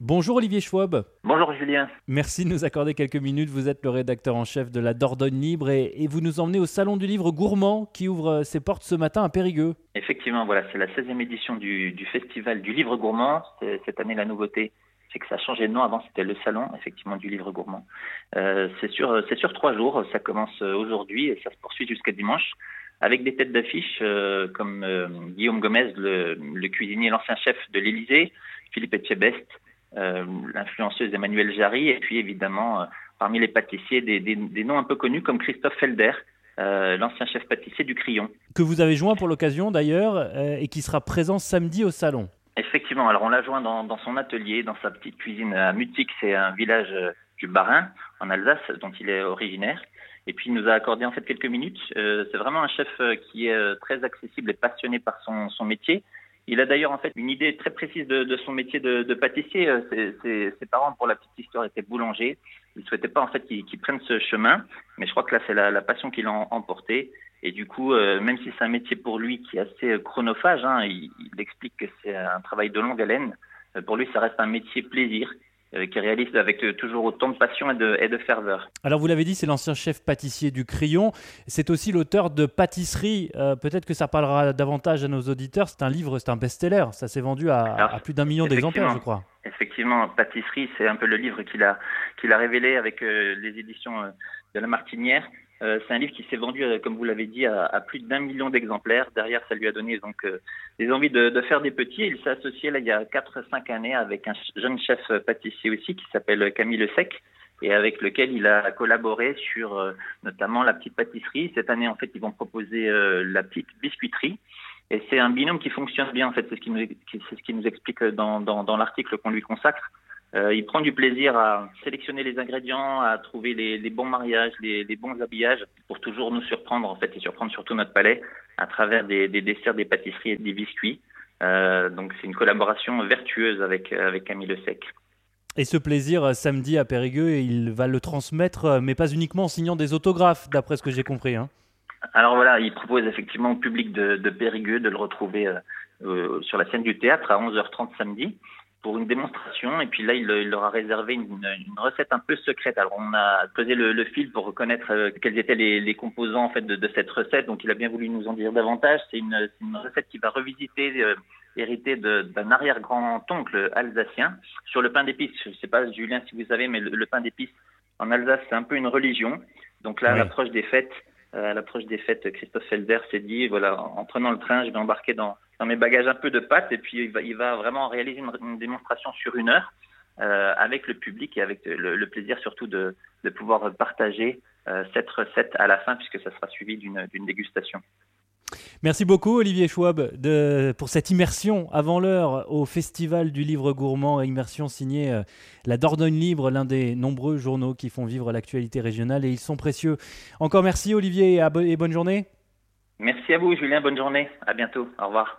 Bonjour Olivier Schwab. Bonjour Julien. Merci de nous accorder quelques minutes. Vous êtes le rédacteur en chef de la Dordogne Libre et, et vous nous emmenez au Salon du Livre Gourmand qui ouvre ses portes ce matin à Périgueux. Effectivement, voilà, c'est la 16e édition du, du Festival du Livre Gourmand. Cette année, la nouveauté, c'est que ça a changé de nom. Avant, c'était le Salon, effectivement, du Livre Gourmand. Euh, c'est sur, c'est sur trois jours. Ça commence euh, aujourd'hui et ça se poursuit jusqu'à dimanche. Avec des têtes d'affiche euh, comme euh, Guillaume Gomez, le, le cuisinier, l'ancien chef de l'Élysée, Philippe Etchebest, euh, l'influenceuse Emmanuelle Jarry, et puis évidemment, euh, parmi les pâtissiers, des, des- des noms un peu connus comme Christophe Felder, euh, l'ancien chef pâtissier du Crillon. Que vous avez joint pour l'occasion d'ailleurs euh, et qui sera présent samedi au Salon. Effectivement, alors on l'a joint dans, dans son atelier, dans sa petite cuisine à Mutig, c'est un village euh, du Bas-Rhin, en Alsace, dont il est originaire. Et puis il nous a accordé en fait quelques minutes. Euh, c'est vraiment un chef euh, qui est euh, très accessible et passionné par son, son métier. Il a d'ailleurs en fait une idée très précise de, son métier de, pâtissier. Euh, Ses, parents, pour la petite histoire, étaient boulangers. Ils souhaitaient pas en fait qu'il qu'il prenne ce chemin, mais je crois que là c'est la, passion qui l'a em- emporté. Et du coup, euh, même si c'est un métier pour lui qui est assez euh, chronophage, hein, il, il explique que c'est un travail de longue haleine. pour lui, ça reste un métier plaisir euh, qu'il réalise avec euh, toujours autant de passion et de, et de ferveur. Alors vous l'avez dit, c'est l'ancien chef pâtissier du Crillon. C'est aussi l'auteur de Pâtisserie. Euh, Peut-être que ça parlera davantage à nos auditeurs. C'est un livre, c'est un best-seller. Ça s'est vendu à, Alors, à plus d'un million d'exemplaires, je crois. Effectivement, Pâtisserie, c'est un peu le livre qu'il a, qu'il a révélé avec euh, les éditions euh, de La Martinière. Euh, c'est un livre qui s'est vendu, euh, comme vous l'avez dit, à, plus d'un million d'exemplaires. Derrière, ça lui a donné donc euh, des envies de, de faire des petits. Il s'est associé là il y a 4-5 années avec un jeune chef pâtissier aussi qui s'appelle Camille Le Sec et avec lequel il a collaboré sur euh, notamment la petite pâtisserie. Cette année, en fait, ils vont proposer euh, la petite biscuiterie. Et c'est un binôme qui fonctionne bien, en fait. C'est ce qui nous, ce qui nous explique dans, dans, dans l'article qu'on lui consacre. Euh, il prend du plaisir à sélectionner les ingrédients, à trouver les, les bons mariages, les, les bons habillages pour toujours nous surprendre, en fait, et surprendre surtout notre palais à travers des, des desserts, des pâtisseries et des biscuits. Euh, donc c'est une collaboration vertueuse avec, avec Camille Le Sec. Et ce plaisir, euh, samedi à Périgueux, il va le transmettre, mais pas uniquement en signant des autographes, d'après ce que j'ai compris. hein. Alors voilà, il propose effectivement au public de, de Périgueux de le retrouver euh, sur la scène du théâtre à 11h30 samedi pour une démonstration. Et puis là, il, il leur a réservé une, une recette un peu secrète. Alors on a posé le, le fil pour reconnaître euh, quels étaient les, les composants en fait de, de cette recette. Donc il a bien voulu nous en dire davantage. C'est une, une recette qui va revisiter, euh, héritée de- d'un arrière-grand-oncle alsacien sur le pain d'épices. Je ne sais pas Julien si vous savez, mais le, le pain d'épices en Alsace c'est un peu une religion. Donc là, à Oui. l'approche des fêtes, à l'approche des fêtes, Christophe Felder s'est dit, voilà, en prenant le train, je vais embarquer dans, mes bagages un peu de pâtes et puis il va, vraiment réaliser une, démonstration sur une heure euh, avec le public et avec le, plaisir surtout de, pouvoir partager euh, cette recette à la fin puisque ça sera suivi d'une dégustation. Merci beaucoup Olivier Schwab pour cette immersion avant l'heure au Festival du Livre Gourmand, immersion signée euh, La Dordogne Libre, l'un des nombreux journaux qui font vivre l'actualité régionale et ils sont précieux. Encore merci Olivier et, et bonne journée. Merci à vous Julien, bonne journée, à bientôt, au revoir.